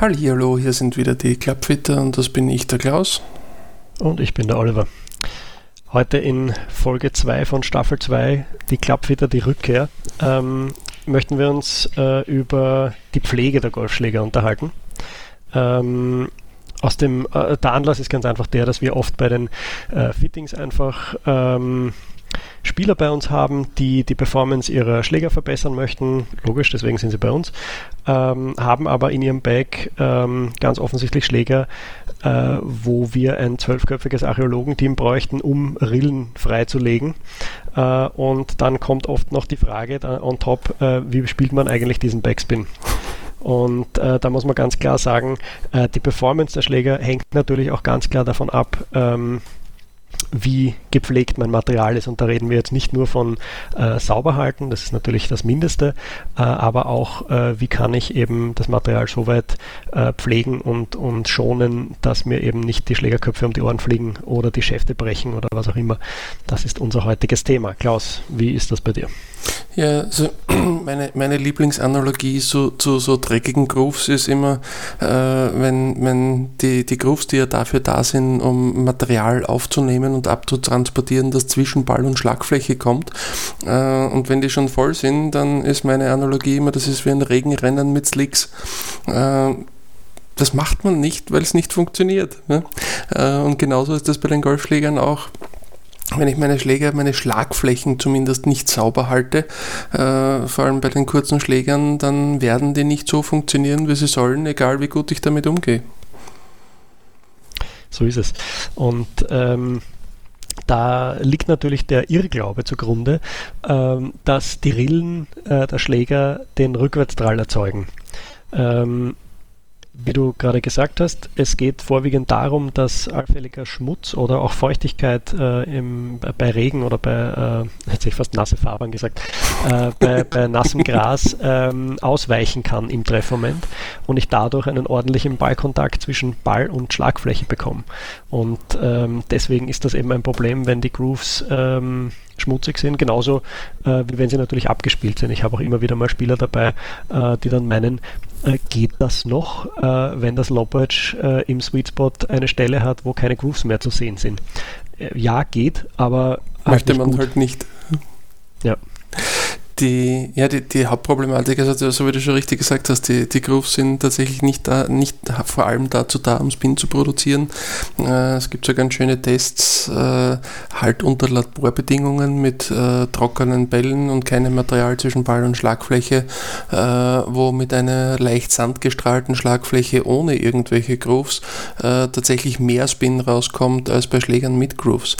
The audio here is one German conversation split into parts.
Hallo, hier sind wieder die Klappfitter und das bin ich, der Klaus. Und ich bin der Oliver. Heute in Folge 2 von Staffel 2, die Klappfitter, die Rückkehr, ähm, möchten wir uns äh, über die Pflege der Golfschläger unterhalten. Ähm, aus dem, äh, der Anlass ist ganz einfach der, dass wir oft bei den äh, Fittings einfach ähm, Spieler bei uns haben, die die Performance ihrer Schläger verbessern möchten, logisch, deswegen sind sie bei uns, ähm, haben aber in ihrem Bag ähm, ganz offensichtlich Schläger, äh, wo wir ein zwölfköpfiges Archäologenteam bräuchten, um Rillen freizulegen. Äh, und dann kommt oft noch die Frage on top, äh, wie spielt man eigentlich diesen Backspin? Und äh, da muss man ganz klar sagen, äh, die Performance der Schläger hängt natürlich auch ganz klar davon ab, ähm, wie gepflegt mein Material ist. Und da reden wir jetzt nicht nur von äh, sauber das ist natürlich das Mindeste, äh, aber auch, äh, wie kann ich eben das Material so weit äh, pflegen und, und schonen, dass mir eben nicht die Schlägerköpfe um die Ohren fliegen oder die Schäfte brechen oder was auch immer. Das ist unser heutiges Thema. Klaus, wie ist das bei dir? Ja, also meine, meine Lieblingsanalogie zu, zu so dreckigen Grooves ist immer, äh, wenn, wenn die, die Grooves, die ja dafür da sind, um Material aufzunehmen und abzutransportieren, das zwischen Ball und Schlagfläche kommt. Äh, und wenn die schon voll sind, dann ist meine Analogie immer, das ist wie ein Regenrennen mit Slicks. Äh, das macht man nicht, weil es nicht funktioniert. Ne? Äh, und genauso ist das bei den Golfschlägern auch wenn ich meine Schläger, meine Schlagflächen zumindest nicht sauber halte, äh, vor allem bei den kurzen Schlägern, dann werden die nicht so funktionieren, wie sie sollen, egal wie gut ich damit umgehe. So ist es. Und ähm, da liegt natürlich der Irrglaube zugrunde, ähm, dass die Rillen äh, der Schläger den Rückwärtsdrall erzeugen. Ähm, wie du gerade gesagt hast, es geht vorwiegend darum, dass allfälliger Schmutz oder auch Feuchtigkeit äh, im, bei Regen oder bei, äh, hätte ich fast nasse Fabern gesagt, äh, bei, bei, nassem Gras ähm, ausweichen kann im Treffmoment und ich dadurch einen ordentlichen Ballkontakt zwischen Ball und Schlagfläche bekomme. Und ähm, deswegen ist das eben ein Problem, wenn die Grooves ähm, schmutzig sind, genauso äh, wie wenn sie natürlich abgespielt sind. Ich habe auch immer wieder mal Spieler dabei, äh, die dann meinen, geht das noch, äh, wenn das Lobwedge äh, im Sweet Spot eine Stelle hat, wo keine Grooves mehr zu sehen sind? Äh, ja, geht, aber. Möchte man gut. halt nicht. Ja die, ja, die, die Hauptproblematik also, so wie du schon richtig gesagt hast, die, die Grooves sind tatsächlich nicht da, nicht vor allem dazu da, um Spin zu produzieren. Äh, es gibt so ganz schöne Tests, äh, halt unter Laborbedingungen mit äh, trockenen Bällen und keinem Material zwischen Ball und Schlagfläche, äh, wo mit einer leicht sandgestrahlten Schlagfläche ohne irgendwelche Grooves äh, tatsächlich mehr Spin rauskommt als bei Schlägern mit Grooves.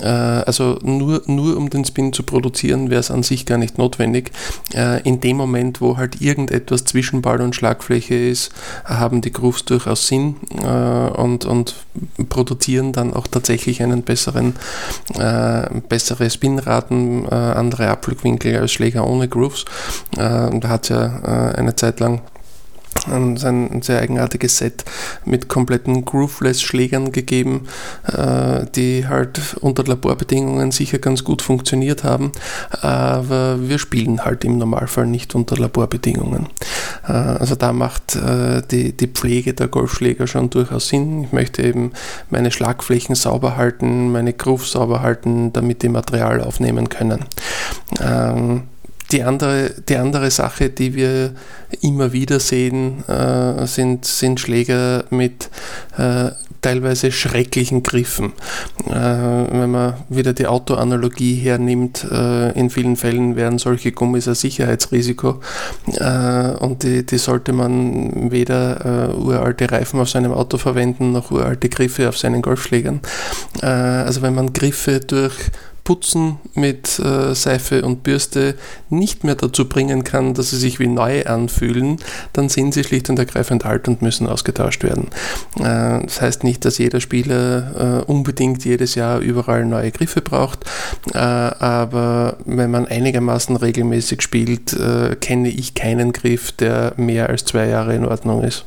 Äh, also nur, nur um den Spin zu produzieren, wäre es an sich gar nicht notwendig notwendig. Äh, in dem Moment, wo halt irgendetwas zwischen Ball und Schlagfläche ist, haben die Grooves durchaus Sinn äh, und, und produzieren dann auch tatsächlich einen besseren, äh, bessere Spinraten, andere Abflugwinkel als Schläger ohne Grooves. da hat es ja eine Zeit lang ein, ein sehr eigenartiges Set mit kompletten Grooveless-Schlägern gegeben, äh, die halt unter Laborbedingungen sicher ganz gut funktioniert haben, aber wir spielen halt im Normalfall nicht unter Laborbedingungen. Äh, also da macht äh, die, die Pflege der Golfschläger schon durchaus Sinn. Ich möchte eben meine Schlagflächen sauber halten, meine Grooves sauber halten, damit die Material aufnehmen können. Ähm, die andere, die andere Sache, die wir immer wieder sehen, äh, sind, sind Schläger mit äh, teilweise schrecklichen Griffen. Äh, wenn man wieder die Autoanalogie hernimmt, äh, in vielen Fällen wären solche Gummis ein Sicherheitsrisiko äh, und die, die sollte man weder äh, uralte Reifen auf seinem Auto verwenden, noch uralte Griffe auf seinen Golfschlägern. also wenn man Griffe durch Putzen mit äh, Seife und Bürste nicht mehr dazu bringen kann, dass sie sich wie neu anfühlen, dann sind sie schlicht und ergreifend alt und müssen ausgetauscht werden. Äh, das heißt nicht, dass jeder Spieler äh, unbedingt jedes Jahr überall neue Griffe braucht, äh, aber wenn man einigermaßen regelmäßig spielt, äh, kenne ich keinen Griff, der mehr als zwei Jahre in Ordnung ist.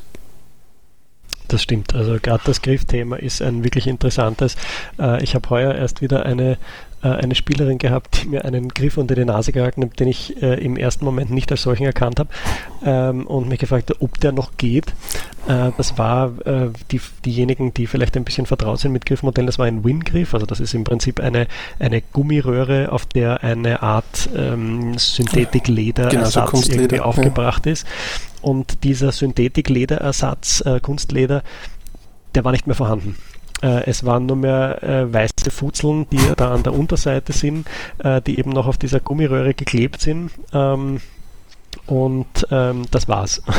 Das stimmt. Also gerade das Griffthema ist ein wirklich interessantes. Äh, ich habe heuer erst wieder eine äh, eine Spielerin gehabt, die mir einen Griff unter die Nase gehalten hat, den ich äh, im ersten Moment nicht als solchen erkannt habe ähm, und mich gefragt hat, ob der noch geht. Äh, das war äh, die, diejenigen, die vielleicht ein bisschen vertraut sind mit Griffmodellen, das war ein Win-Griff, also das ist im Prinzip eine, eine Gummiröhre, auf der eine Art ähm, Synthetik-Leder-Ersatz genau, so irgendwie aufgebracht ja. ist. Und dieser Synthetik-Lederersatz, äh, Kunstleder, der war nicht mehr vorhanden. Äh, es waren nur mehr äh, weiße Futzeln, die da an der Unterseite sind, äh, die eben noch auf dieser Gummiröhre geklebt sind. Ähm, und ähm, das war's.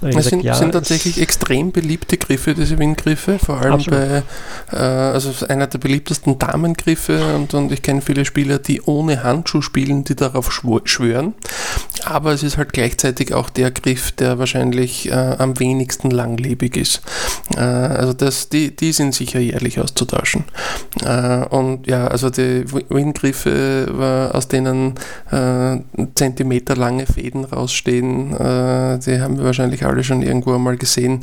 Es gesagt, sind, ja, sind, tatsächlich extrem beliebte Griffe, diese Windgriffe, vor allem absolut. bei, äh, also einer der beliebtesten Damengriffe und, und ich kenne viele Spieler, die ohne Handschuh spielen, die darauf schwören. Aber es ist halt gleichzeitig auch der Griff, der wahrscheinlich äh, am wenigsten langlebig ist. Äh, also das, die, die sind sicher jährlich auszutauschen. Äh, und ja, also die Windgriffe, aus denen äh, Zentimeter lange Fäden raus ausstehen, äh, die haben wir wahrscheinlich alle schon irgendwo einmal gesehen.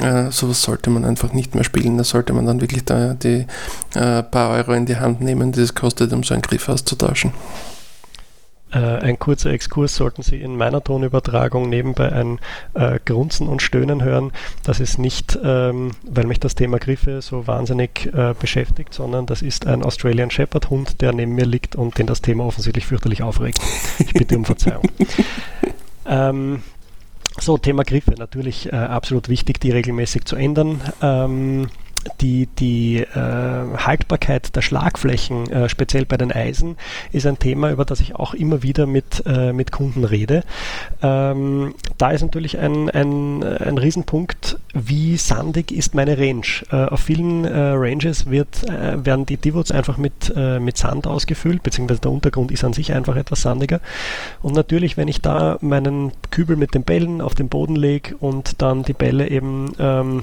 Äh, sowas sollte man einfach nicht mehr spielen. Da sollte man dann wirklich da die äh, paar Euro in die Hand nehmen, die es kostet, um so einen Griff auszutauschen. Äh, ein kurzer Exkurs sollten Sie in meiner Tonübertragung nebenbei ein äh, Grunzen und Stöhnen hören. Das ist nicht, ähm, weil mich das Thema Griffe so wahnsinnig äh, beschäftigt, sondern das ist ein Australian Shepherd Hund, der neben mir liegt und den das Thema offensichtlich fürchterlich aufregt. Ich bitte um Verzeihung. ähm, so, Thema Griffe, natürlich äh, absolut wichtig, die regelmäßig zu ändern. Ähm, die, die äh, Haltbarkeit der Schlagflächen, äh, speziell bei den Eisen, ist ein Thema, über das ich auch immer wieder mit, äh, mit Kunden rede. Ähm, da ist natürlich ein, ein, ein Riesenpunkt, wie sandig ist meine Range. Äh, auf vielen äh, Ranges wird, äh, werden die Divots einfach mit, mit Sand ausgefüllt, beziehungsweise der Untergrund ist an sich einfach etwas sandiger. Und natürlich, wenn ich da meinen Kübel mit den Bällen auf den Boden lege und dann die Bälle eben ähm,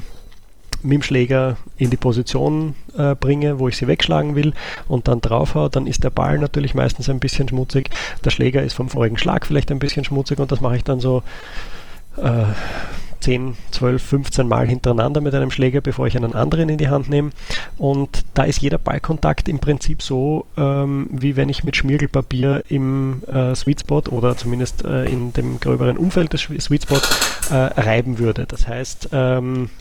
mit dem Schläger in die Position äh, bringe, wo ich sie wegschlagen will und dann draufhaue, dann ist der Ball natürlich meistens ein bisschen schmutzig. Der Schläger ist vom vorigen Schlag vielleicht ein bisschen schmutzig und das mache ich dann so äh, 10, 12, 15 Mal hintereinander mit einem Schläger, bevor ich einen anderen in die Hand nehme. Und da ist jeder Ballkontakt im Prinzip so, ähm, wie wenn ich mit Schmirgelpapier im äh, Sweet Spot oder zumindest äh, in dem gröberen Umfeld des Sweet Spot äh, reiben würde. Das heißt, ähm,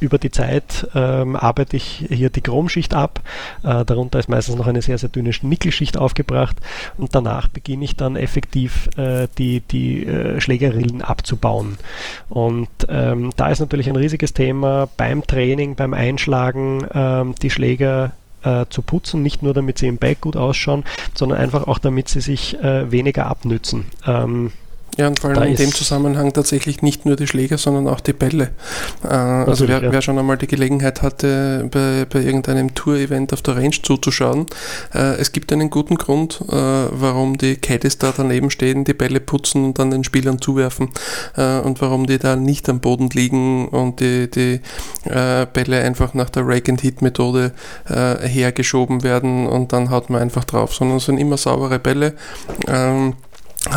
über die Zeit ähm, arbeite ich hier die Chromschicht ab. Äh, darunter ist meistens noch eine sehr, sehr dünne Nickelschicht aufgebracht und danach beginne ich dann effektiv äh, die, die äh, Schlägerrillen abzubauen. Und ähm, da ist natürlich ein riesiges Thema beim Training, beim Einschlagen, ähm, die Schläger äh, zu putzen, nicht nur damit sie im Bag gut ausschauen, sondern einfach auch damit sie sich äh, weniger abnützen. Ähm, ja, und vor allem da in dem Zusammenhang tatsächlich nicht nur die Schläger, sondern auch die Bälle. Äh, also wer, ja. wer, schon einmal die Gelegenheit hatte, bei, bei irgendeinem Tour-Event auf der Range zuzuschauen, äh, es gibt einen guten Grund, äh, warum die Caddies da daneben stehen, die Bälle putzen und dann den Spielern zuwerfen äh, und warum die da nicht am Boden liegen und die, die äh, Bälle einfach nach der Rake-and-Hit-Methode äh, hergeschoben werden und dann haut man einfach drauf, sondern es sind immer saubere Bälle. Ähm,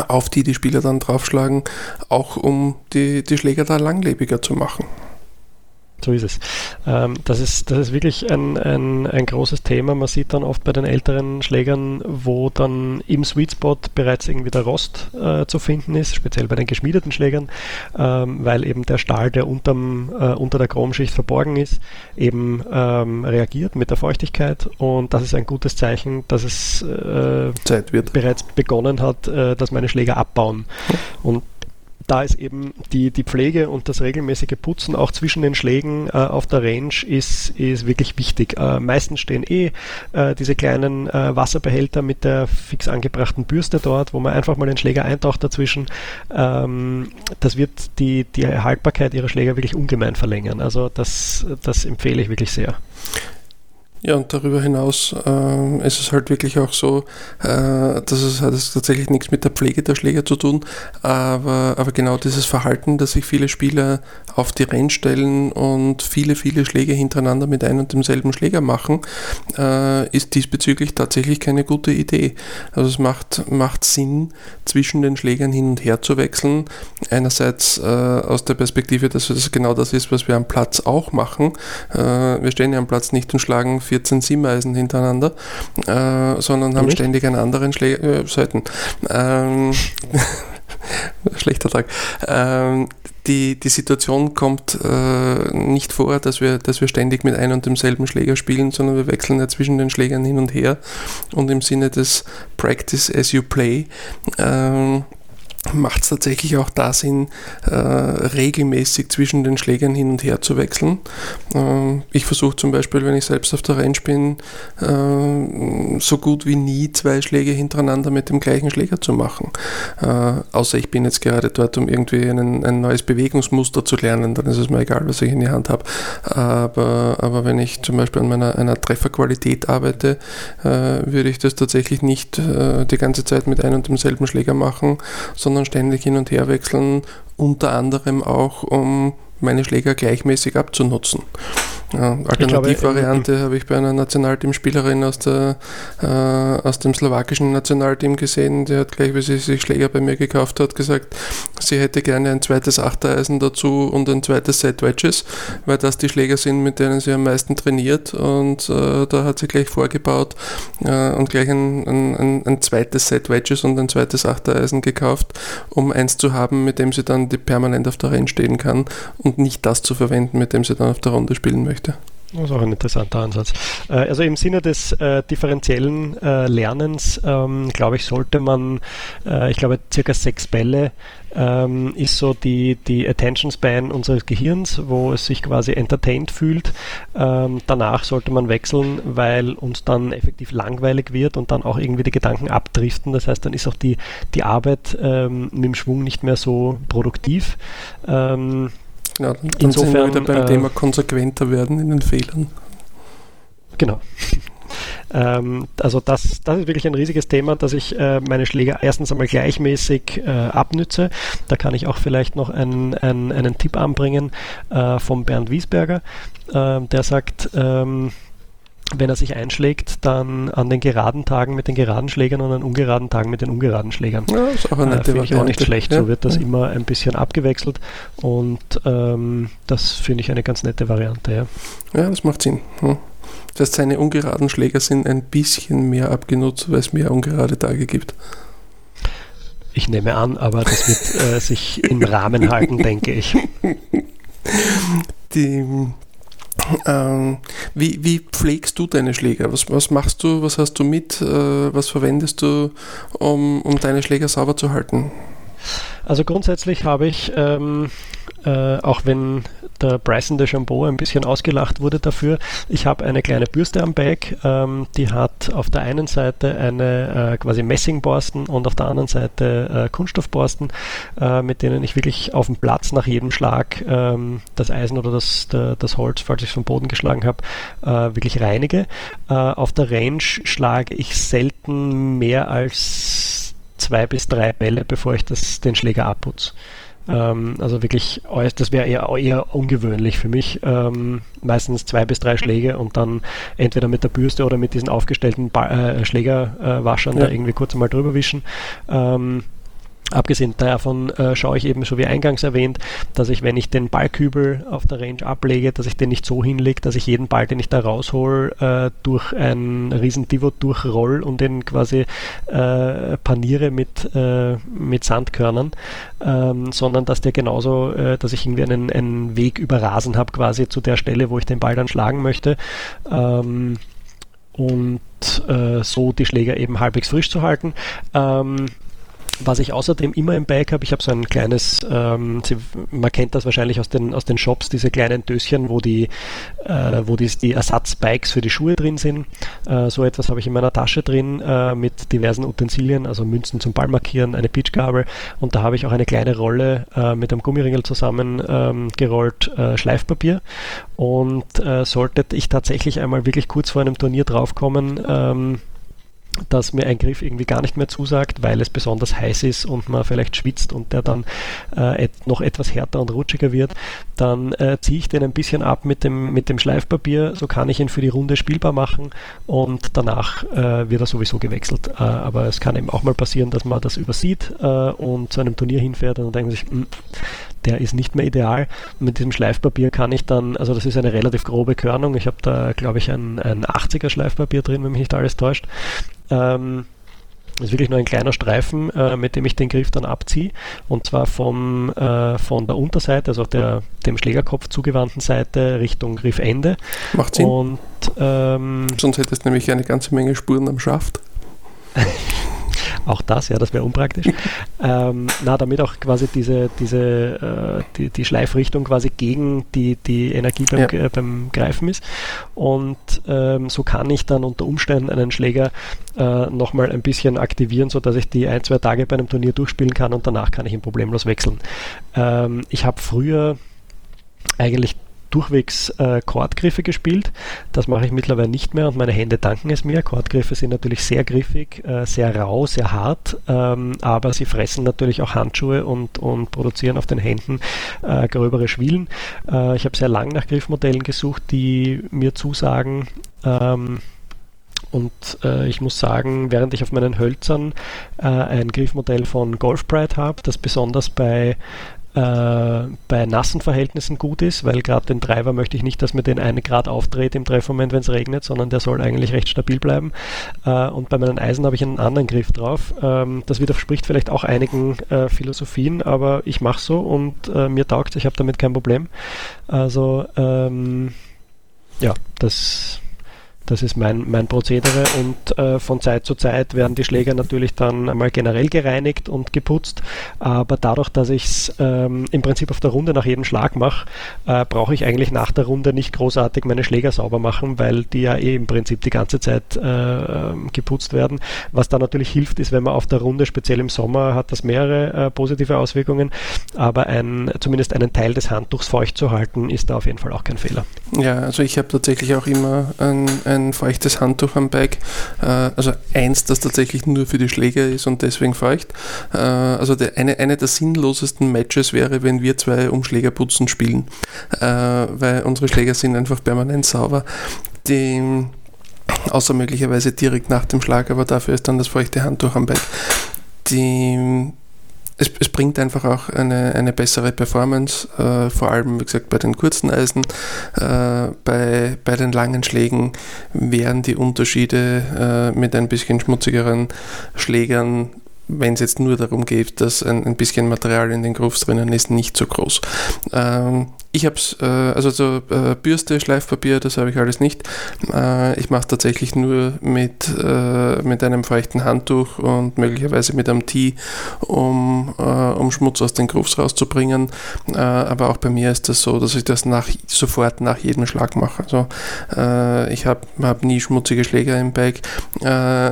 auf die die Spieler dann draufschlagen, auch um die, die Schläger da langlebiger zu machen. So ist es. Ähm, das, ist das ist wirklich ein, ein, ein großes Thema. Man sieht dann oft bei den älteren Schlägern, wo dann im Sweet Spot bereits irgendwie der Rost äh, zu finden ist, speziell bei den geschmiedeten Schlägern, ähm, weil eben der Stahl, der unterm, äh, unter der Chromschicht verborgen ist, eben ähm, reagiert mit der Feuchtigkeit und das ist ein gutes Zeichen, dass es äh, bereits begonnen hat, äh, dass meine Schläger abbauen. Und da ist eben die, die Pflege und das regelmäßige Putzen auch zwischen den Schlägen äh, auf der Range ist, ist wirklich wichtig. Äh, meistens stehen eh äh, diese kleinen äh, Wasserbehälter mit der fix angebrachten Bürste dort, wo man einfach mal den Schläger eintaucht dazwischen. Ähm, das wird die, die Haltbarkeit ihrer Schläger wirklich ungemein verlängern. Also das, das empfehle ich wirklich sehr. Ja, und darüber hinaus äh, ist es halt wirklich auch so, äh, dass es hat tatsächlich nichts mit der Pflege der Schläger zu tun, aber, aber genau dieses Verhalten, dass sich viele Spieler auf die Renn stellen und viele, viele Schläge hintereinander mit einem und demselben Schläger machen, äh, ist diesbezüglich tatsächlich keine gute Idee. Also es macht, macht Sinn, zwischen den Schlägern hin und her zu wechseln. Einerseits äh, aus der Perspektive, dass das genau das ist, was wir am Platz auch machen. Äh, wir stehen ja am Platz nicht und schlagen 14 Simmeisen hintereinander, äh, sondern haben Nicht? ständig einen anderen Schläger, äh, selten. Ähm, schlechter Tag. Ähm, die, die Situation kommt äh, nicht vor, dass wir, dass wir ständig mit einem und demselben Schläger spielen, sondern wir wechseln ja zwischen den Schlägern hin und her und im Sinne des Practice as you play. Ähm, macht es tatsächlich auch da Sinn, äh, regelmäßig zwischen den Schlägern hin und her zu wechseln. Äh, ich versuche zum Beispiel, wenn ich selbst auf der Range bin, äh, so gut wie nie zwei Schläge hintereinander mit dem gleichen Schläger zu machen. Äh, außer ich bin jetzt gerade dort, um irgendwie einen, ein neues Bewegungsmuster zu lernen, dann ist es mir egal, was ich in die Hand habe. Aber, aber wenn ich zum Beispiel an meiner einer Trefferqualität arbeite, äh, würde ich das tatsächlich nicht äh, die ganze Zeit mit einem und demselben Schläger machen, sondern sondern ständig hin und her wechseln, unter anderem auch, um meine Schläger gleichmäßig abzunutzen. Ja, Alternativvariante habe ich bei einer Nationalteamspielerin aus, der, äh, aus dem slowakischen Nationalteam gesehen. Die hat gleich, wie sie sich Schläger bei mir gekauft hat, gesagt, sie hätte gerne ein zweites Achtereisen dazu und ein zweites Set Wedges, weil das die Schläger sind, mit denen sie am meisten trainiert. Und äh, da hat sie gleich vorgebaut äh, und gleich ein, ein, ein, zweites Set Wedges und ein zweites Achtereisen gekauft, um eins zu haben, mit dem sie dann die permanent auf der Renn stehen kann und nicht das zu verwenden, mit dem sie dann auf der Runde spielen möchte. Das ist auch ein interessanter Ansatz. Äh, also im Sinne des äh, differenziellen äh, Lernens, ähm, glaube ich, sollte man, äh, ich glaube, circa sechs Bälle ähm, ist so die, die Attention Span unseres Gehirns, wo es sich quasi entertained fühlt. Ähm, danach sollte man wechseln, weil uns dann effektiv langweilig wird und dann auch irgendwie die Gedanken abdriften. Das heißt, dann ist auch die, die Arbeit ähm, mit dem Schwung nicht mehr so produktiv. Ja, dann Insofern, sind wir wieder beim äh, Thema konsequenter werden in den Fehlern. Genau. Ähm, also das, das ist wirklich ein riesiges Thema, dass ich äh, meine Schläger erstens einmal gleichmäßig äh, abnütze. Da kann ich auch vielleicht noch einen, einen, einen Tipp anbringen äh, vom Bernd Wiesberger, ähm, der sagt, ähm, wenn er sich einschlägt, dann an den geraden Tagen mit den geraden Schlägern und an ungeraden Tagen mit den ungeraden Schlägern. Ja, ist auch eine äh, Finde ich auch nicht schlecht. Ja. So wird das ja. immer ein bisschen abgewechselt und ähm, das finde ich eine ganz nette Variante. Ja, ja das macht Sinn. Hm. Das heißt, seine ungeraden Schläger sind ein bisschen mehr abgenutzt, weil es mehr ungerade Tage gibt. Ich nehme an, aber das wird äh, sich im Rahmen halten, denke ich. Die, ähm, wie, wie pflegst du deine Schläger? Was, was machst du? Was hast du mit? Äh, was verwendest du, um, um deine Schläger sauber zu halten? Also grundsätzlich habe ich, ähm, äh, auch wenn der Bryson de Chambeau ein bisschen ausgelacht wurde dafür, ich habe eine kleine Bürste am Bag, ähm, die hat auf der einen Seite eine äh, quasi Messingborsten und auf der anderen Seite äh, Kunststoffborsten, äh, mit denen ich wirklich auf dem Platz nach jedem Schlag ähm, das Eisen oder das, der, das Holz, falls ich es vom Boden geschlagen habe, äh, wirklich reinige. Äh, auf der Range schlage ich selten mehr als zwei bis drei Bälle, bevor ich das, den Schläger abputze. Ähm, also wirklich, das wäre eher, eher ungewöhnlich für mich. Ähm, meistens zwei bis drei Schläge und dann entweder mit der Bürste oder mit diesen aufgestellten ba äh, Schlägerwaschern ja. da irgendwie kurz mal drüber wischen. Ähm, Abgesehen davon äh, schaue ich eben, so wie eingangs erwähnt, dass ich, wenn ich den Ballkübel auf der Range ablege, dass ich den nicht so hinlege, dass ich jeden Ball, den ich da raushol, äh, durch ein riesen Divot durchroll und den quasi äh, paniere mit, äh, mit Sandkörnern, ähm, sondern dass der genauso, äh, dass ich irgendwie einen, einen Weg über Rasen habe, quasi zu der Stelle, wo ich den Ball dann schlagen möchte. Ähm, und äh, so die Schläger eben halbwegs frisch zu halten. Ähm, was ich außerdem immer im Bike habe, ich habe so ein kleines, ähm, man kennt das wahrscheinlich aus den, aus den Shops, diese kleinen Döschen, wo die, äh, wo die, die Ersatzbikes für die Schuhe drin sind. Äh, so etwas habe ich in meiner Tasche drin äh, mit diversen Utensilien, also Münzen zum Ballmarkieren, eine Pitchgabel und da habe ich auch eine kleine Rolle äh, mit einem Gummiringel zusammen ähm, äh, Schleifpapier und äh, sollte ich tatsächlich einmal wirklich kurz vor einem Turnier draufkommen, ähm, dass mir ein Griff irgendwie gar nicht mehr zusagt, weil es besonders heiß ist und man vielleicht schwitzt und der dann äh, et noch etwas härter und rutschiger wird, dann äh, ziehe ich den ein bisschen ab mit dem, mit dem Schleifpapier, so kann ich ihn für die Runde spielbar machen und danach äh, wird er sowieso gewechselt. Äh, aber es kann eben auch mal passieren, dass man das übersieht äh, und zu einem Turnier hinfährt und dann denkt sich, hm, der ist nicht mehr ideal. Mit diesem Schleifpapier kann ich dann, also das ist eine relativ grobe Körnung. Ich habe da, glaube ich, ein, ein 80er Schleifpapier drin, wenn mich nicht alles täuscht. Ähm, das ist wirklich nur ein kleiner Streifen, äh, mit dem ich den Griff dann abziehe. Und zwar vom, äh, von der Unterseite, also der, dem Schlägerkopf zugewandten Seite Richtung Griffende. Macht Sinn. Und, ähm, Sonst hättest du nämlich eine ganze Menge Spuren am Schaft. Auch das, ja, das wäre unpraktisch. ähm, na, damit auch quasi diese, diese äh, die, die Schleifrichtung quasi gegen die, die Energie beim, ja. beim Greifen ist. Und ähm, so kann ich dann unter Umständen einen Schläger äh, nochmal ein bisschen aktivieren, sodass ich die ein, zwei Tage bei einem Turnier durchspielen kann und danach kann ich ihn problemlos wechseln. Ähm, ich habe früher eigentlich durchwegs äh, Chordgriffe gespielt. Das mache ich mittlerweile nicht mehr und meine Hände danken es mir. Chordgriffe sind natürlich sehr griffig, äh, sehr rau, sehr hart, ähm, aber sie fressen natürlich auch Handschuhe und, und produzieren auf den Händen äh, gröbere Schwielen. Äh, ich habe sehr lange nach Griffmodellen gesucht, die mir zusagen. Ähm, und äh, ich muss sagen, während ich auf meinen Hölzern äh, ein Griffmodell von Golf Pride habe, das besonders bei bei nassen Verhältnissen gut ist, weil gerade den Treiber möchte ich nicht, dass mir den einen Grad aufdreht im Treffmoment, wenn es regnet, sondern der soll eigentlich recht stabil bleiben. Äh, und bei meinen Eisen habe ich einen anderen Griff drauf. Ähm, das widerspricht vielleicht auch einigen äh, Philosophien, aber ich mache so und äh, mir taugt es, ich habe damit kein Problem. Also ähm, ja, das das ist mein, mein Prozedere und äh, von Zeit zu Zeit werden die Schläger natürlich dann einmal generell gereinigt und geputzt, aber dadurch, dass ich es ähm, im Prinzip auf der Runde nach jedem Schlag mache, äh, brauche ich eigentlich nach der Runde nicht großartig meine Schläger sauber machen, weil die ja eh im Prinzip die ganze Zeit äh, ähm, geputzt werden. Was da natürlich hilft, ist, wenn man auf der Runde, speziell im Sommer, hat das mehrere äh, positive Auswirkungen, aber ein, zumindest einen Teil des Handtuchs feucht zu halten, ist da auf jeden Fall auch kein Fehler. Ja, also ich habe tatsächlich auch immer ein, ein ein feuchtes Handtuch am Bike. Äh, also eins, das tatsächlich nur für die Schläger ist und deswegen feucht. Äh, also der, eine, eine der sinnlosesten Matches wäre, wenn wir zwei um Schlägerputzen spielen, äh, weil unsere Schläger sind einfach permanent sauber. Die, außer möglicherweise direkt nach dem Schlag, aber dafür ist dann das feuchte Handtuch am Bike. Die, es, es, bringt einfach auch eine, eine bessere Performance, äh, vor allem, wie gesagt, bei den kurzen Eisen. Äh, bei, bei den langen Schlägen wären die Unterschiede äh, mit ein bisschen schmutzigeren Schlägern wenn es jetzt nur darum geht, dass ein, ein, bisschen Material in den Grooves drinnen ist, nicht so groß. Ähm, ich habe es, äh, also so äh, Bürste, Schleifpapier, das habe ich alles nicht. Äh, ich mache es tatsächlich nur mit, äh, mit einem feuchten Handtuch und möglicherweise mit einem Tee, um, äh, um Schmutz aus den Grooves rauszubringen. Äh, aber auch bei mir ist das so, dass ich das nach, sofort nach jedem Schlag mache. Also ich habe hab nie schmutzige Schläger im Bike.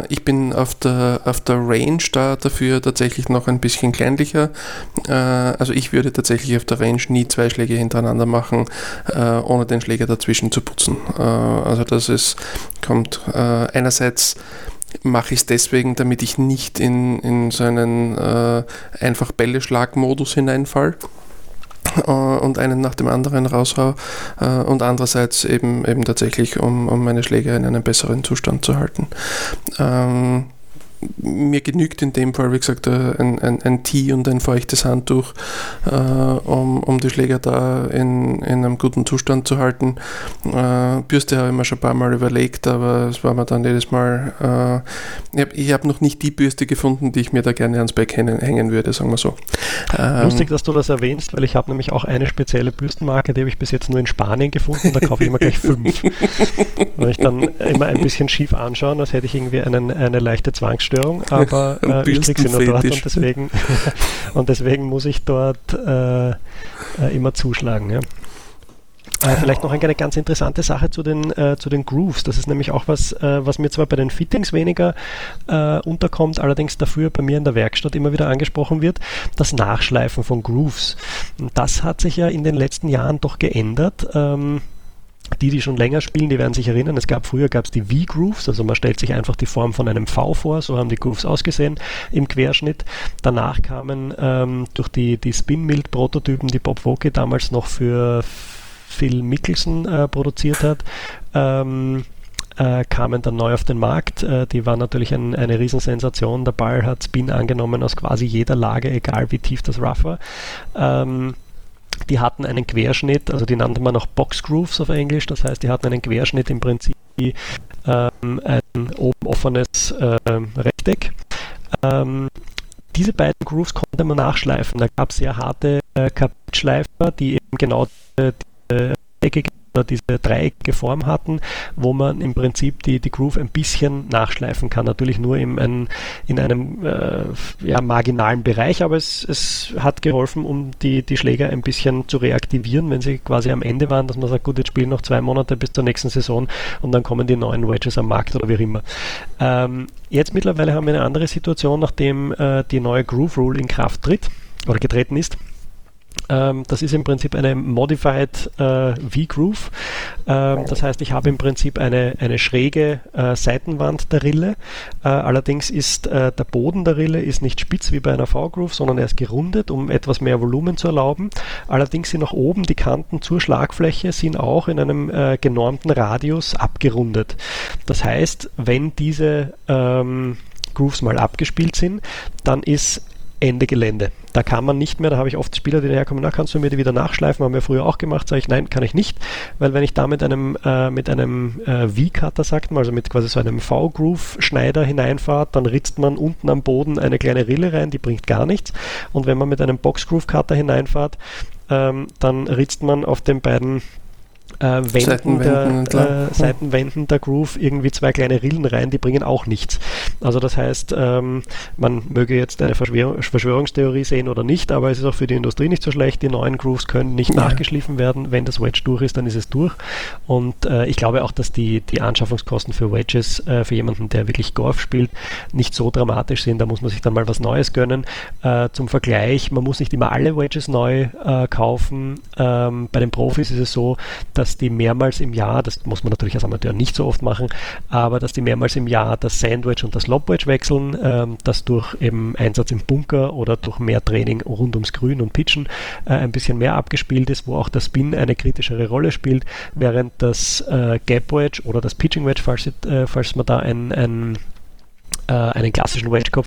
ich bin auf der, auf der Range da dafür tatsächlich noch ein bisschen kleinlicher. also ich würde tatsächlich auf der Range nie zwei Schläge hintereinander hintereinander machen, äh, ohne den Schläger dazwischen zu putzen. Äh, also das ist, kommt äh, einerseits mache ich es deswegen, damit ich nicht in, in so einen äh, einfach Bälle-Schlag-Modus hineinfall und einen nach dem anderen raushau und andererseits eben, eben tatsächlich, um, um meine Schläger in einem besseren Zustand zu halten. Ähm, mir genügt in dem Fall, wie gesagt, ein, ein, ein Tee und ein feuchtes Handtuch, äh, um, um die Schläger da in, in einem guten Zustand zu halten. Äh, Bürste habe ich mir schon ein paar Mal überlegt, aber es war mir dann jedes Mal, äh, ich habe hab noch nicht die Bürste gefunden, die ich mir da gerne ans Beck hängen, hängen würde, sagen wir so. Ähm, Lustig, dass du das erwähnst, weil ich habe nämlich auch eine spezielle Bürstenmarke, die habe ich bis jetzt nur in Spanien gefunden, da kaufe ich immer gleich fünf. Weil ich dann immer ein bisschen schief anschaue, als hätte ich irgendwie einen, eine leichte Zwangsstörung Essstörung, aber äh, ich kriege sie nur dort und deswegen, und deswegen muss ich dort äh, äh, immer zuschlagen. Ja. Äh, vielleicht noch eine ganz interessante Sache zu den, äh, zu den Grooves. Das ist nämlich auch was, äh, was mir zwar bei den Fittings weniger äh, unterkommt, allerdings dafür bei mir in der Werkstatt immer wieder angesprochen wird, das Nachschleifen von Grooves. Und das hat sich ja in den letzten Jahren doch geändert. Ähm, die, die schon länger spielen, die werden sich erinnern, es gab früher gab es die V-Grooves, also man stellt sich einfach die Form von einem V vor, so haben die Grooves ausgesehen im Querschnitt. Danach kamen ähm, durch die, die Spin-Mild-Prototypen, die Bob Woke damals noch für Phil Mickelson äh, produziert hat, ähm, äh, kamen dann neu auf den Markt. Äh, die waren natürlich ein, eine Riesensensation. Der Ball hat Spin angenommen aus quasi jeder Lage, egal wie tief das Rough war. Ähm, die hatten einen Querschnitt, also die nannte man auch Box Grooves auf Englisch, das heißt, die hatten einen Querschnitt im Prinzip wie ähm, ein oben offenes äh, Rechteck. Ähm, diese beiden Grooves konnte man nachschleifen. Da gab es sehr harte äh, Kapitschleifer, die eben genau diese Ecke diese dreieckige Form hatten, wo man im Prinzip die, die Groove ein bisschen nachschleifen kann. Natürlich nur in, ein, in einem äh, ja, marginalen Bereich, aber es, es hat geholfen, um die, die Schläger ein bisschen zu reaktivieren, wenn sie quasi am Ende waren, dass man sagt, gut, jetzt spielen noch zwei Monate bis zur nächsten Saison und dann kommen die neuen Wedges am Markt oder wie auch immer. Ähm, jetzt mittlerweile haben wir eine andere Situation, nachdem äh, die neue Groove Rule in Kraft tritt oder getreten ist ähm, das ist im Prinzip eine Modified äh, V-Groove. Ähm, das heißt, ich habe im Prinzip eine, eine schräge äh, Seitenwand der Rille. Äh, allerdings ist äh, der Boden der Rille ist nicht spitz wie bei einer V-Groove, sondern er ist gerundet, um etwas mehr Volumen zu erlauben. Allerdings sind nach oben die Kanten zur Schlagfläche sind auch in einem äh, genormten Radius abgerundet. Das heißt, wenn diese ähm, Grooves mal abgespielt sind, dann ist Ende Gelände. Da kann man nicht mehr, da habe ich oft Spieler, die daherkommen, na, kannst du mir die wieder nachschleifen, haben wir früher auch gemacht, sage ich, nein, kann ich nicht, weil wenn ich da mit einem, äh, mit einem äh, V-Cutter, sagt man, also mit quasi so einem V-Groove-Schneider hineinfahre, dann ritzt man unten am Boden eine kleine Rille rein, die bringt gar nichts. Und wenn man mit einem Box-Groove-Cutter hineinfahrt, ähm, dann ritzt man auf den beiden äh, Wänden Seitenwänden, der, äh, Seitenwänden der Groove irgendwie zwei kleine Rillen rein, die bringen auch nichts. Also das heißt, ähm, man möge jetzt eine Verschwörung, Verschwörungstheorie sehen oder nicht, aber es ist auch für die Industrie nicht so schlecht. Die neuen Grooves können nicht ja. nachgeschliffen werden. Wenn das Wedge durch ist, dann ist es durch. Und äh, ich glaube auch, dass die, die Anschaffungskosten für Wedges äh, für jemanden, der wirklich Golf spielt, nicht so dramatisch sind. Da muss man sich dann mal was Neues gönnen. Äh, zum Vergleich, man muss nicht immer alle Wedges neu äh, kaufen. Ähm, bei den Profis ist es so, dass die mehrmals im Jahr, das muss man natürlich als Amateur nicht so oft machen, aber dass die mehrmals im Jahr das Sandwich und das Lobwedge wechseln, ähm, das durch eben Einsatz im Bunker oder durch mehr Training rund ums Grün und Pitchen äh, ein bisschen mehr abgespielt ist, wo auch der Spin eine kritischere Rolle spielt, während das äh, Gap Wedge oder das Pitching Wedge, falls, äh, falls man da ein, ein, äh, einen klassischen Wedge-Kopf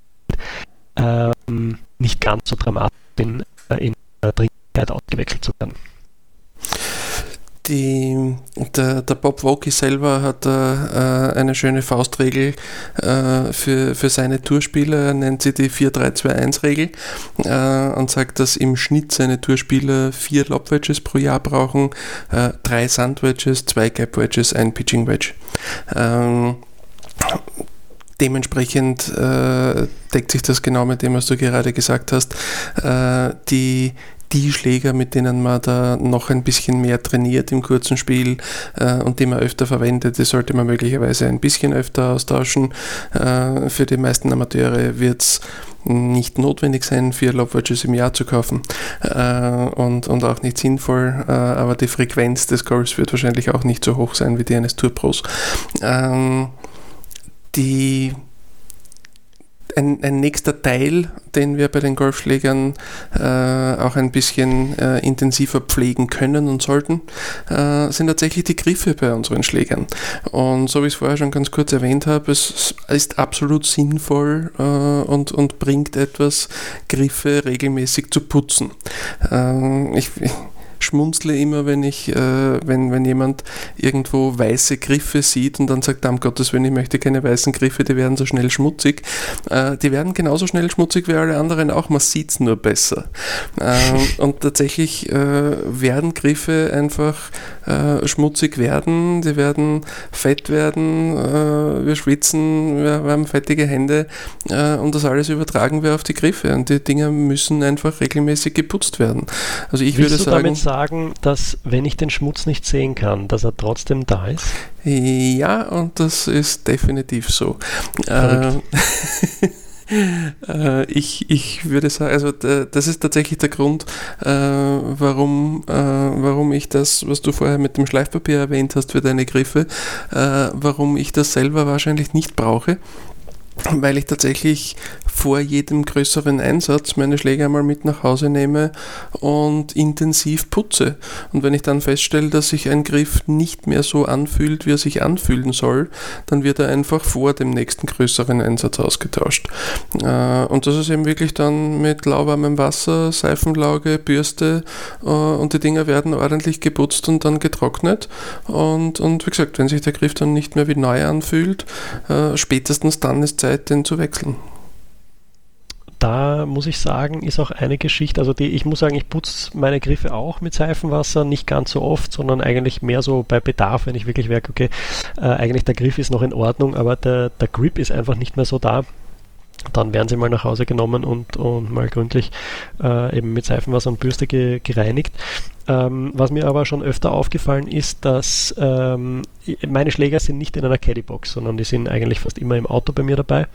ähm, nicht ganz so dramatisch in, äh, in Dringlichkeit ausgewechselt zu werden. Die, der, der Bob Woki selber hat äh, eine schöne Faustregel äh, für, für seine Tourspieler. Er nennt sie die 4-3-2-1-Regel äh, und sagt, dass im Schnitt seine Tourspieler vier Lob-Wedges pro Jahr brauchen, äh, drei Sand-Wedges, zwei Gap-Wedges, ein Pitching-Wedge. Ähm, dementsprechend äh, deckt sich das genau mit dem, was du gerade gesagt hast. Äh, die, die Schläger, mit denen man da noch ein bisschen mehr trainiert im kurzen Spiel äh, und die man öfter verwendet, die sollte man möglicherweise ein bisschen öfter austauschen. Äh, für die meisten Amateure wird es nicht notwendig sein, vier Lobwatches im Jahr zu kaufen äh, und, und auch nicht sinnvoll, äh, aber die Frequenz des Golfs wird wahrscheinlich auch nicht so hoch sein wie die eines Tourpros. Ähm, die ein, ein, nächster Teil, den wir bei den Golfschlägern äh, auch ein bisschen äh, intensiver pflegen können und sollten, äh, sind tatsächlich die Griffe bei unseren Schlägern. Und so wie ich es vorher schon ganz kurz erwähnt habe, es ist absolut sinnvoll äh, und, und bringt etwas, Griffe regelmäßig zu putzen. Ähm, ich, schmunzle immer, wenn ich, äh, wenn, wenn jemand irgendwo weiße Griffe sieht und dann sagt, um Gottes Willen, ich möchte keine weißen Griffe, die werden so schnell schmutzig. Äh, die werden genauso schnell schmutzig wie alle anderen auch, man sieht es nur besser. Äh, und tatsächlich äh, werden Griffe einfach äh, schmutzig werden, die werden fett werden, äh, wir schwitzen, wir, wir, haben fettige Hände und das alles übertragen wir auf die Griffe und die Dinger müssen einfach regelmäßig geputzt werden. Also ich Willst würde sagen, sagen, dass wenn ich den Schmutz nicht sehen kann, dass er trotzdem da ist? Ja, und das ist definitiv so. Äh, äh, ich, ich würde sagen, also das ist tatsächlich der Grund, äh, warum, äh, warum ich das, was du vorher mit dem Schleifpapier erwähnt hast für deine Griffe, warum ich das selber wahrscheinlich nicht brauche weil ich tatsächlich vor jedem größeren Einsatz meine Schläge einmal mit nach Hause nehme und intensiv putze. Und wenn ich dann feststelle, dass sich ein Griff nicht mehr so anfühlt, wie er sich anfühlen soll, dann wird er einfach vor dem nächsten größeren Einsatz ausgetauscht. Äh, und das ist eben wirklich dann mit lauwarmem Wasser, Seifenlauge, Bürste äh, und die Dinger werden ordentlich geputzt und dann getrocknet. Und, und wie gesagt, wenn sich der Griff dann nicht mehr wie neu anfühlt, äh, spätestens dann ist Zeit, den zu wechseln? Da muss ich sagen, ist auch eine Geschichte, also die, ich muss sagen, ich putze meine Griffe auch mit Seifenwasser, nicht ganz so oft, sondern eigentlich mehr so bei Bedarf, wenn ich wirklich merke, okay, äh, eigentlich der Griff ist noch in Ordnung, aber der, der Grip ist einfach nicht mehr so da dann werden sie mal nach Hause genommen und, und mal gründlich äh, eben mit Seifenwasser und Bürste ge, gereinigt. Ähm, was mir aber schon öfter aufgefallen ist, dass ähm, meine Schläger sind nicht in einer Caddybox, sondern die sind eigentlich fast immer im Auto bei mir dabei.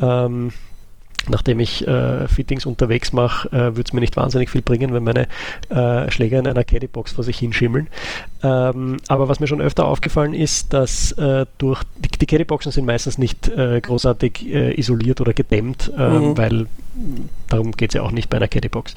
Ähm, nachdem ich äh, Fittings unterwegs mache, äh, würde es mir nicht wahnsinnig viel bringen, wenn meine äh, Schläger in einer Caddybox vor sich hinschimmeln. Ähm, aber was mir schon öfter aufgefallen ist, dass äh, durch die, die Caddyboxen sind meistens nicht äh, großartig äh, isoliert oder gedämmt, ähm, mhm. weil darum geht es ja auch nicht bei einer Caddybox.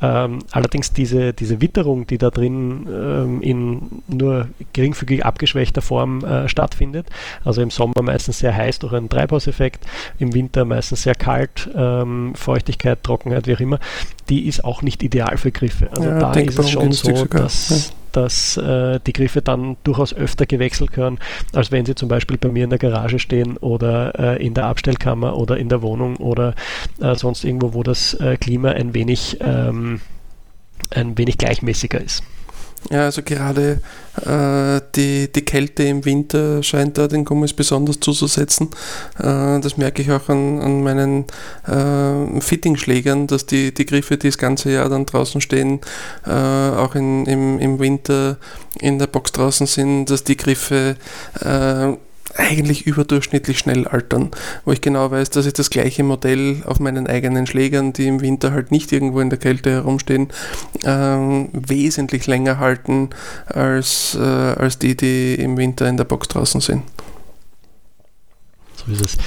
Ähm, allerdings diese, diese Witterung, die da drin ähm, in nur geringfügig abgeschwächter Form äh, stattfindet, also im Sommer meistens sehr heiß durch einen Treibhauseffekt, im Winter meistens sehr kalt, ähm, Feuchtigkeit, Trockenheit, wie auch immer, die ist auch nicht ideal für Griffe. Also ja, da ist es schon so, sogar. dass dass äh, die Griffe dann durchaus öfter gewechselt können, als wenn sie zum Beispiel bei mir in der Garage stehen oder äh, in der Abstellkammer oder in der Wohnung oder äh, sonst irgendwo, wo das äh, Klima ein wenig, ähm, ein wenig gleichmäßiger ist. Ja, also gerade äh, die, die Kälte im Winter scheint da den Gummis besonders zuzusetzen. Äh, das merke ich auch an, an meinen äh, Fittingschlägern, dass die, die Griffe, die das ganze Jahr dann draußen stehen, äh, auch in, im, im Winter in der Box draußen sind, dass die Griffe äh, eigentlich überdurchschnittlich schnell altern, wo ich genau weiß, dass ich das gleiche Modell auf meinen eigenen Schlägern, die im Winter halt nicht irgendwo in der Kälte herumstehen, ähm, wesentlich länger halten als, äh, als die, die im Winter in der Box draußen sind. So ist es.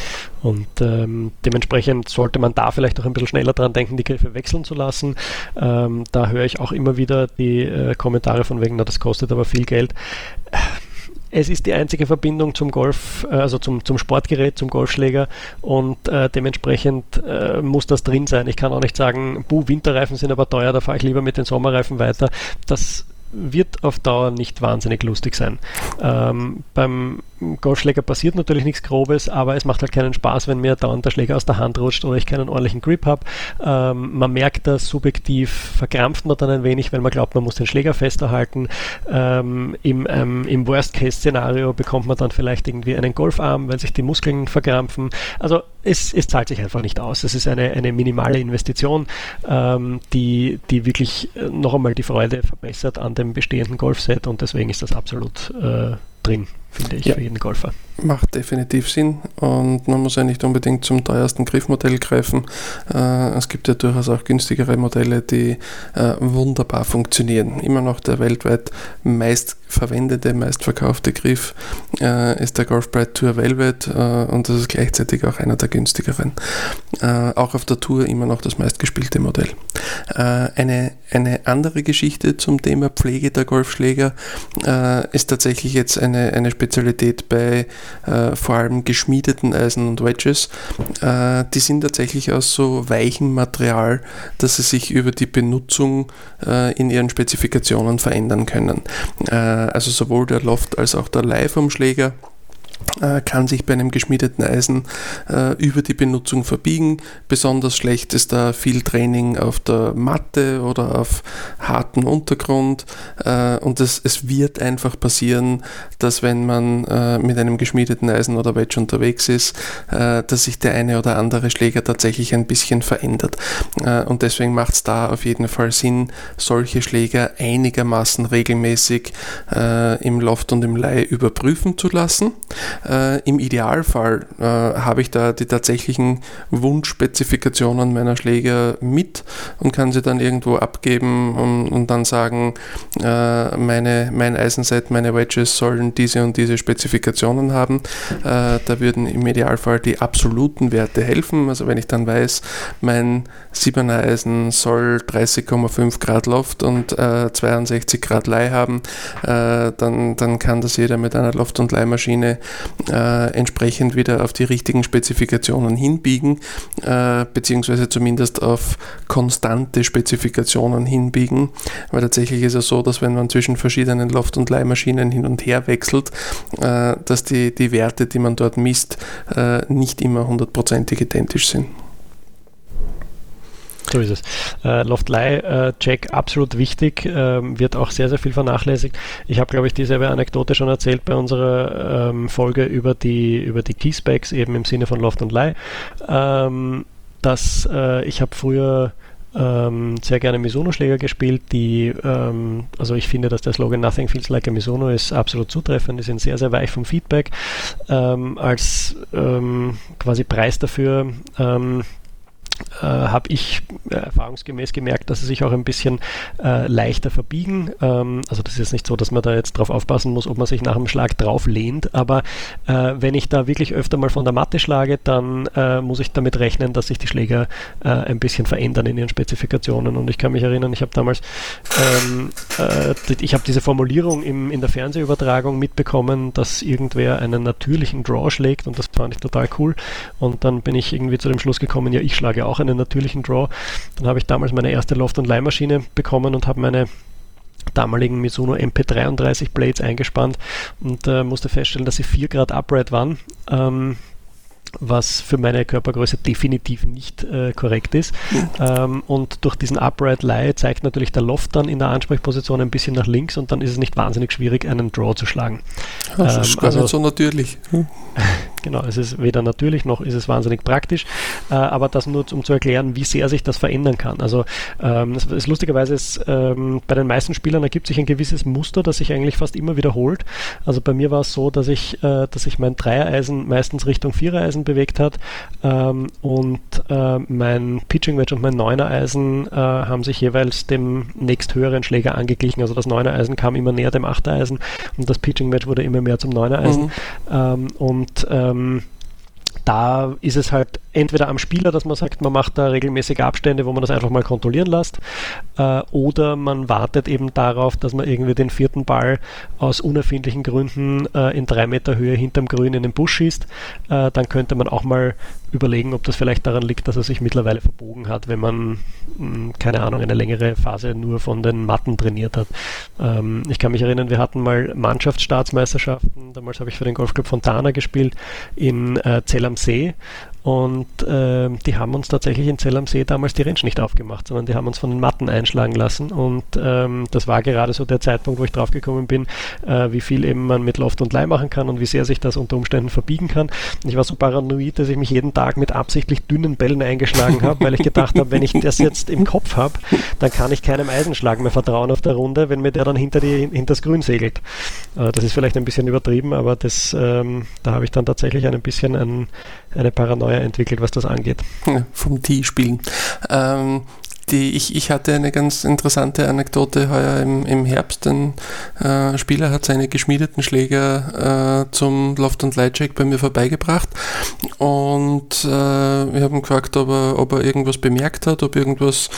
Und ähm, dementsprechend sollte man da vielleicht auch ein bisschen schneller dran denken, die Griffe wechseln zu lassen. Ähm, da höre ich auch immer wieder die äh, Kommentare von wegen, na, das kostet aber viel Geld es ist die einzige Verbindung zum Golf, äh, also zum, zum Sportgerät, zum Golfschläger und äh, dementsprechend äh, muss das drin sein. Ich kann auch nicht sagen, buh, Winterreifen sind aber teuer, da fahre ich lieber mit den Sommerreifen weiter. Das wird auf Dauer nicht wahnsinnig lustig sein. Ähm, beim Golfschläger passiert natürlich nichts Grobes, aber es macht halt keinen Spaß, wenn mir dauernd der Schläger aus der Hand rutscht oder ich keinen ordentlichen Grip habe. Ähm, man merkt das subjektiv, verkrampft man dann ein wenig, weil man glaubt, man muss den Schläger fester Ähm, Im, ähm, im Worst-Case-Szenario bekommt man dann vielleicht irgendwie einen Golfarm, weil sich die Muskeln verkrampfen. Also es, es zahlt sich einfach nicht aus. Es ist eine, eine minimale Investition, ähm, die, die wirklich äh, noch einmal die Freude verbessert an dem bestehenden Golfset und deswegen ist das absolut äh, drin finde ich, ja. für jeden Golfer. Macht definitiv Sinn und man muss ja nicht unbedingt zum teuersten Griffmodell greifen. Äh, es gibt ja durchaus auch günstigere Modelle, die äh, wunderbar funktionieren. Immer noch der weltweit meist verwendete, meistverkaufte Griff äh, ist der Golf Bride Tour Velvet und das ist gleichzeitig auch einer der günstigeren. Auch auf der Tour immer noch das meistgespielte Modell. Eine, eine andere Geschichte zum Thema Pflege der Golfschläger ist tatsächlich jetzt eine, eine Spezialität bei äh, vor allem geschmiedeten Eisen und Wedges. Äh, die sind tatsächlich aus so weichem Material, dass sie sich über die Benutzung äh, in ihren Spezifikationen verändern können. Äh, also sowohl der Loft als auch der Leihumschläger äh, kann sich bei einem geschmiedeten Eisen äh, über die Benutzung verbiegen. Besonders schlecht ist da viel Training auf der Matte oder auf harten Untergrund äh, und es, es wird einfach passieren, dass wenn man äh, mit einem geschmiedeten Eisen oder Wedge unterwegs ist, äh, dass sich der eine oder andere Schläger tatsächlich ein bisschen verändert. Äh, und deswegen macht es da auf jeden Fall Sinn, solche Schläger einigermaßen regelmäßig im Loft und im Leih überprüfen zu lassen. Äh, Im Idealfall äh, habe ich da die tatsächlichen Wunschspezifikationen meiner Schläger mit und kann sie dann irgendwo abgeben und, und dann sagen, äh, meine, mein Eisenset, meine Wedges sollen diese und diese Spezifikationen haben. Äh, da würden im Idealfall die absoluten Werte helfen. Also wenn ich dann weiß, mein 7er Eisen soll 30,5 Grad Loft und äh, 62 Grad Leih haben, äh, dann, dann kann das jeder mit einer Loft- und Leihmaschine äh, entsprechend wieder auf die richtigen Spezifikationen hinbiegen, äh, beziehungsweise zumindest auf konstante Spezifikationen hinbiegen, weil tatsächlich ist es so, dass wenn man zwischen verschiedenen Loft- und Leihmaschinen hin und her wechselt, äh, dass die, die Werte, die man dort misst, äh, nicht immer hundertprozentig identisch sind. So ist es. Äh, Loft-Lie-Check äh, absolut wichtig, ähm, wird auch sehr, sehr viel vernachlässigt. Ich habe, glaube ich, dieselbe Anekdote schon erzählt bei unserer ähm, Folge über die, über die Keyspecs, eben im Sinne von Loft und Lie. Ähm, dass äh, ich habe früher ähm, sehr gerne Misono-Schläger gespielt, die, ähm, also ich finde, dass der Slogan Nothing Feels Like a Misono ist absolut zutreffend, die sind sehr, sehr weich vom Feedback. Ähm, als ähm, quasi Preis dafür ähm, äh, habe ich äh, erfahrungsgemäß gemerkt, dass sie sich auch ein bisschen äh, leichter verbiegen. Ähm, also das ist jetzt nicht so, dass man da jetzt drauf aufpassen muss, ob man sich nach dem Schlag drauf lehnt, aber äh, wenn ich da wirklich öfter mal von der Matte schlage, dann äh, muss ich damit rechnen, dass sich die Schläger äh, ein bisschen verändern in ihren Spezifikationen. Und ich kann mich erinnern, ich habe damals, ähm, ich habe diese Formulierung im, in der Fernsehübertragung mitbekommen, dass irgendwer einen natürlichen Draw schlägt und das fand ich total cool. Und dann bin ich irgendwie zu dem Schluss gekommen, ja, ich schlage auch einen natürlichen Draw. Dann habe ich damals meine erste Loft- und Leihmaschine bekommen und habe meine damaligen Mizuno MP33 Blades eingespannt und äh, musste feststellen, dass sie 4 Grad upright waren. Ähm, was für meine Körpergröße definitiv nicht äh, korrekt ist. Ähm, und durch diesen Upright Lie zeigt natürlich der Loft dann in der Ansprechposition ein bisschen nach links und dann ist es nicht wahnsinnig schwierig, einen Draw zu schlagen. Das ähm, ist gar also, nicht so natürlich. Hm? Genau, es ist weder natürlich noch ist es wahnsinnig praktisch, äh, aber das nur um zu erklären, wie sehr sich das verändern kann. Also ähm, es ist lustigerweise ist, ähm, bei den meisten Spielern ergibt sich ein gewisses Muster, das sich eigentlich fast immer wiederholt. Also bei mir war es so, dass ich, äh, dass ich mein Dreiereisen meistens Richtung Vierereisen bewegt hat ähm, und äh, mein Pitching Wedge und mein Neunereisen äh, haben sich jeweils dem nächsthöheren Schläger angeglichen. Also das Neunereisen kam immer näher dem Achtereisen und das Pitching Wedge wurde immer mehr zum Neunereisen. Mhm. Ähm, und ähm, da ist es halt entweder am Spieler, dass man sagt, man macht da regelmäßige Abstände, wo man das einfach mal kontrollieren lässt, äh, oder man wartet eben darauf, dass man irgendwie den vierten Ball aus unerfindlichen Gründen äh, in drei Meter Höhe hinterm Grün in den Busch schießt. Äh, dann könnte man auch mal überlegen, ob das vielleicht daran liegt, dass er sich mittlerweile verbogen hat, wenn man, mh, hm, keine Ahnung, eine längere Phase nur von den Matten trainiert hat. Ähm, ich kann mich erinnern, wir hatten mal Mannschaftsstaatsmeisterschaften, damals habe ich für den Golfclub Fontana gespielt in äh, Zell am See und äh, die haben uns tatsächlich in Zell am See damals die Range nicht aufgemacht, sondern die haben uns von den Matten einschlagen lassen. Und ähm, das war gerade so der Zeitpunkt, wo ich draufgekommen bin, äh, wie viel eben man mit Loft und Leih machen kann und wie sehr sich das unter Umständen verbiegen kann. Ich war so paranoid, dass ich mich jeden Tag mit absichtlich dünnen Bällen eingeschlagen habe, weil ich gedacht habe, wenn ich das jetzt im Kopf habe, dann kann ich keinem Eisenschlag mehr vertrauen auf der Runde, wenn mir der dann hinter, die, hinter das Grün segelt. Äh, das ist vielleicht ein bisschen übertrieben, aber das, ähm, da habe ich dann tatsächlich ein bisschen ein, eine Paranoia entwickelt, was das angeht. Ja, vom Tee-Spielen. Ähm, die, ich, ich hatte eine ganz interessante Anekdote heuer im, im Herbst. Ein äh, Spieler hat seine geschmiedeten Schläger äh, zum Loft- und Lightcheck bei mir vorbeigebracht und äh, wir haben gefragt, ob er, ob er irgendwas bemerkt hat, ob irgendwas,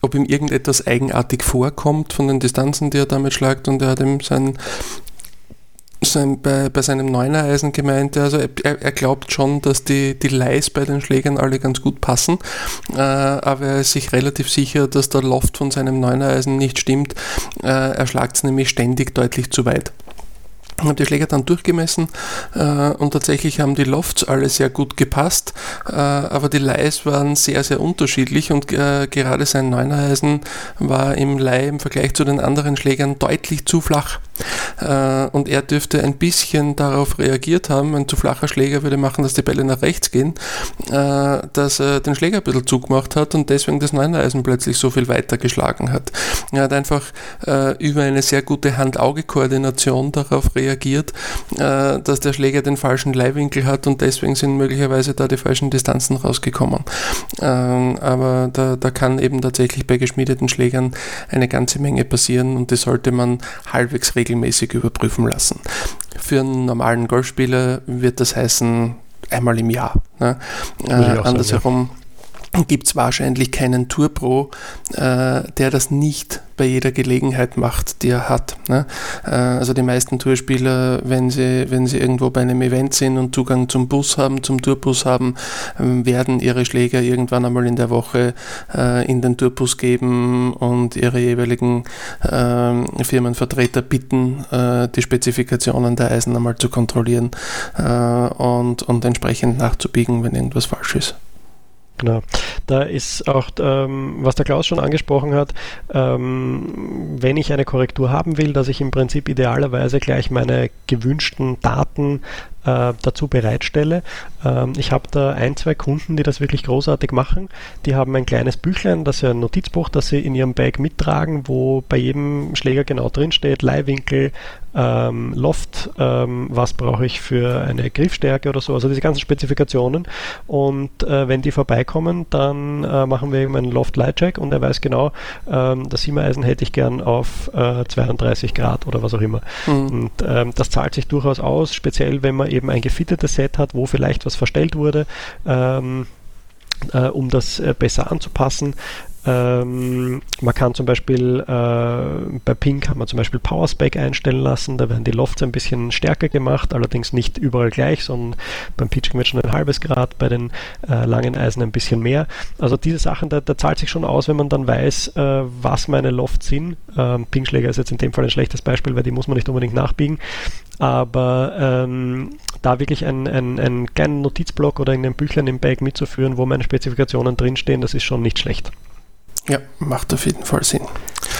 ob ihm irgendetwas eigenartig vorkommt von den Distanzen, die er damit schlagt und er hat ihm sein sein, bei, bei seinem Neunereisen gemeint, also er, er, glaubt schon, dass die, die Leis bei den Schlägern alle ganz gut passen, äh, aber er ist sich relativ sicher, dass der Loft von seinem Neunereisen nicht stimmt. Äh, er schlagt es nämlich ständig deutlich zu weit. Habe die Schläger dann durchgemessen äh, und tatsächlich haben die Lofts alle sehr gut gepasst, äh, aber die Leis waren sehr, sehr unterschiedlich und äh, gerade sein Neunereisen war im Leih im Vergleich zu den anderen Schlägern deutlich zu flach. Äh, und er dürfte ein bisschen darauf reagiert haben, ein zu flacher Schläger würde machen, dass die Bälle nach rechts gehen, äh, dass er den Schläger ein bisschen zugemacht hat und deswegen das Neuneisen plötzlich so viel weiter geschlagen hat. Er hat einfach äh, über eine sehr gute Hand-Auge-Koordination darauf reagiert, dass der Schläger den falschen Leihwinkel hat und deswegen sind möglicherweise da die falschen Distanzen rausgekommen. Ähm, aber da, da kann eben tatsächlich bei geschmiedeten Schlägern eine ganze Menge passieren und das sollte man halbwegs regelmäßig überprüfen lassen. Für einen normalen Golfspieler wird das heißen einmal im Jahr. Ne? Äh, andersherum. Gibt es wahrscheinlich keinen Tour Pro, äh, der das nicht bei jeder Gelegenheit macht, die er hat. Ne? Äh, also die meisten Tourspieler, wenn sie, wenn sie irgendwo bei einem Event sind und Zugang zum Bus haben, zum Tourbus haben, ähm, werden ihre Schläger irgendwann einmal in der Woche äh, in den Tourbus geben und ihre jeweiligen ähm, Firmenvertreter bitten, äh, die Spezifikationen der Eisen einmal zu kontrollieren und, und entsprechend nachzubiegen, wenn irgendwas falsch ist. Genau. Da ist auch, ähm, was der Klaus schon angesprochen hat, ähm, wenn ich eine Korrektur haben will, dass ich im Prinzip idealerweise gleich meine gewünschten Daten äh, dazu bereitstelle. Ähm, ich habe da ein, zwei Kunden, die das wirklich großartig machen. Die haben ein kleines Büchlein, das ist ein Notizbuch, das sie in ihrem Bag mittragen, wo bei jedem Schläger genau drin steht, Leihwinkel, ähm, Loft, ähm, was brauche ich für eine Griffstärke oder so, also diese ganzen Spezifikationen. Und äh, wenn die vorbeikommen, dann äh, machen wir eben einen Loft-Light-Check und er weiß genau, ähm, das Siemereisen hätte ich gern auf äh, 32 Grad oder was auch immer. Mhm. Und ähm, das zahlt sich durchaus aus, speziell wenn man eben ein gefittetes Set hat, wo vielleicht was verstellt wurde, ähm, äh, um das äh, besser anzupassen. Ähm, man kann zum Beispiel äh, bei Ping kann man zum Beispiel Power Spec einstellen lassen, da werden die Lofts ein bisschen stärker gemacht, allerdings nicht überall gleich, sondern beim Pitching wird schon ein halbes Grad, bei den äh, langen Eisen ein bisschen mehr. Also diese Sachen, da, da, zahlt sich schon aus, wenn man dann weiß, äh, was meine Lofts sind. Ähm, Ping-Schläger ist jetzt in dem Fall ein schlechtes Beispiel, weil die muss man nicht unbedingt nachbiegen. Aber ähm, da wirklich einen, einen, einen kleinen Notizblock oder in einem Büchlein im Bag mitzuführen, wo meine Spezifikationen drinstehen, das ist schon nicht schlecht. Ja, macht auf jeden Fall Sinn.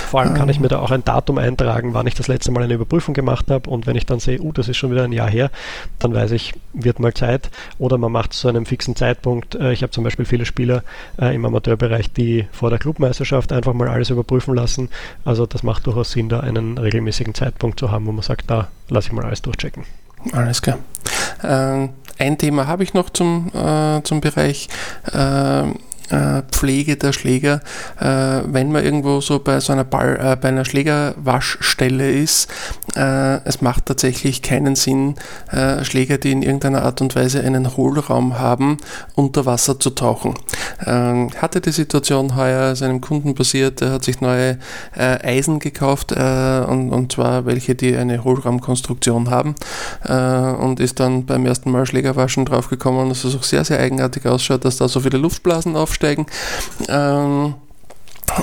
Vor allem kann ich mir da auch ein Datum eintragen, wann ich das letzte Mal eine Überprüfung gemacht habe. Und wenn ich dann sehe, uh, das ist schon wieder ein Jahr her, dann weiß ich, wird mal Zeit. Oder man macht es zu einem fixen Zeitpunkt. Äh, ich habe zum Beispiel viele Spieler äh, im Amateurbereich, die vor der Clubmeisterschaft einfach mal alles überprüfen lassen. Also das macht durchaus Sinn, da einen regelmäßigen Zeitpunkt zu haben, wo man sagt, da lasse ich mal alles durchchecken. Alles klar. Ähm, ein Thema habe ich noch zum, äh, zum Bereich äh, äh, Pflege der Schläger, äh, wenn man irgendwo so bei so einer Ball, äh, bei einer Schlägerwaschstelle ist, es macht tatsächlich keinen Sinn, Schläger, die in irgendeiner Art und Weise einen Hohlraum haben, unter Wasser zu tauchen. Ähm, hatte die Situation heuer seinem Kunden passiert, er hat sich neue Eisen gekauft und, und zwar welche, die eine Hohlraumkonstruktion haben und ist dann beim ersten Mal Schlägerwaschen draufgekommen, dass es auch sehr, sehr eigenartig ausschaut, dass da so viele Luftblasen aufsteigen. Ähm,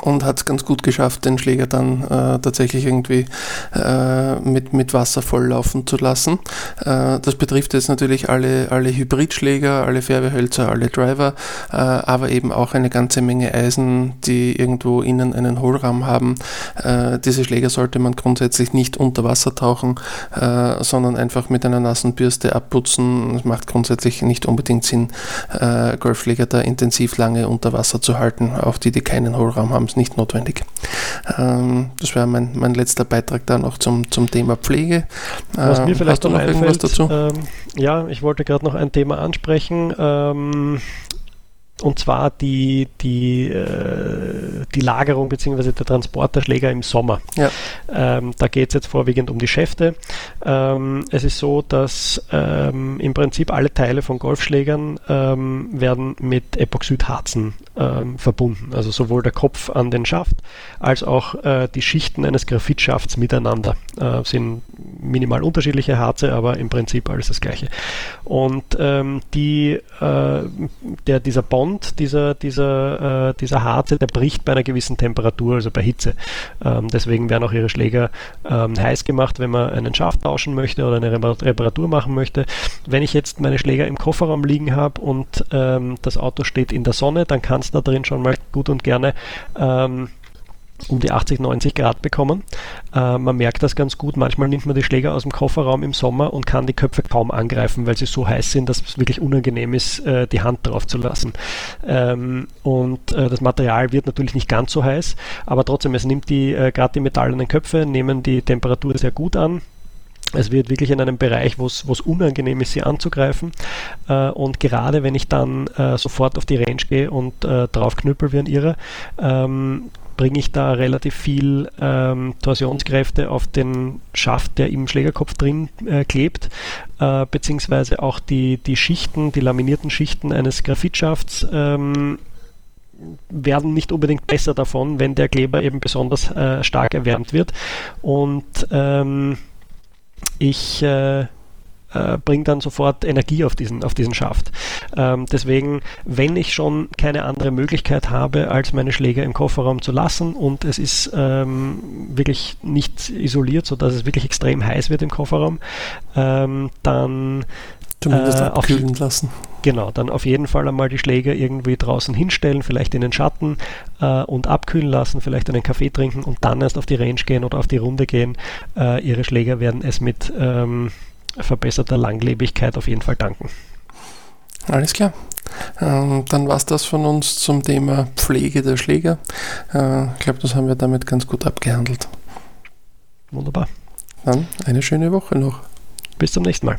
und hat es ganz gut geschafft, den Schläger dann äh, tatsächlich irgendwie äh, mit, mit Wasser volllaufen zu lassen. Äh, das betrifft jetzt natürlich alle, alle Hybridschläger, alle Färbehölzer, alle Driver, äh, aber eben auch eine ganze Menge Eisen, die irgendwo innen einen Hohlraum haben. Äh, diese Schläger sollte man grundsätzlich nicht unter Wasser tauchen, äh, sondern einfach mit einer nassen Bürste abputzen. Es macht grundsätzlich nicht unbedingt Sinn, Golfschläger da intensiv lange unter Wasser zu halten, auch die, die keinen Hohlraum haben haben es nicht notwendig. Ähm, das wäre mein, mein letzter Beitrag da noch zum, zum Thema Pflege. Was mir ähm, vielleicht noch, noch einfällt, dazu? Ähm, ja, ich wollte gerade noch ein Thema ansprechen. Ähm, und zwar die, die, äh, die Lagerung bzw. der Transport der Schläger im Sommer. Ja. Da geht es jetzt vorwiegend um die Schäfte. Es ist so, dass im Prinzip alle Teile von Golfschlägern werden mit Epoxidharzen ähm, verbunden. Also sowohl der Kopf an den Schaft als auch äh, die Schichten eines Graphitschafts miteinander äh, sind minimal unterschiedliche Harze, aber im Prinzip alles das gleiche. Und ähm, die, äh, der, dieser Bond, dieser, dieser, äh, dieser Harze, der bricht bei einer gewissen Temperatur, also bei Hitze. Ähm, deswegen werden auch ihre Schläger ähm, heiß gemacht, wenn man einen Schaft tauschen möchte oder eine Reparatur machen möchte. Wenn ich jetzt meine Schläger im Kofferraum liegen habe und ähm, das Auto steht in der Sonne, dann kann da drin schon mal gut und gerne ähm, um die 80, 90 Grad bekommen. Äh, man merkt das ganz gut. Manchmal nimmt man die Schläger aus dem Kofferraum im Sommer und kann die Köpfe kaum angreifen, weil sie so heiß sind, dass es wirklich unangenehm ist, äh, die Hand drauf zu lassen. Ähm, und äh, das Material wird natürlich nicht ganz so heiß, aber trotzdem, es nimmt die, äh, gerade die metallenen Köpfe, nehmen die Temperatur sehr gut an. Es wird wirklich in einem Bereich, wo es unangenehm ist, sie anzugreifen. Äh, und gerade wenn ich dann äh, sofort auf die Range gehe und äh, drauf knüppel wie ein Irrer, ähm, bringe ich da relativ viel ähm, Torsionskräfte auf den Schaft, der im Schlägerkopf drin äh, klebt, äh, beziehungsweise auch die, die Schichten, die laminierten Schichten eines Graphitschafts ähm, werden nicht unbedingt besser davon, wenn der Kleber eben besonders äh, stark erwärmt wird. Und ähm, ich äh, äh, bringt dann sofort Energie auf diesen, auf diesen Schaft. Ähm, deswegen, wenn ich schon keine andere Möglichkeit habe, als meine Schläger im Kofferraum zu lassen und es ist ähm, wirklich nicht isoliert, sodass es wirklich extrem heiß wird im Kofferraum, ähm, dann Zumindest äh, abkühlen auf, lassen. Genau, dann auf jeden Fall einmal die Schläger irgendwie draußen hinstellen, vielleicht in den Schatten äh, und abkühlen lassen, vielleicht einen Kaffee trinken und dann erst auf die Range gehen oder auf die Runde gehen. Äh, ihre Schläger werden es mit ähm, verbesserter Langlebigkeit auf jeden Fall danken. Alles klar. Ähm, dann war es das von uns zum Thema Pflege der Schläger. Äh, ich glaube, das haben wir damit ganz gut abgehandelt. Wunderbar. Dann eine schöne Woche noch. Bis zum nächsten Mal.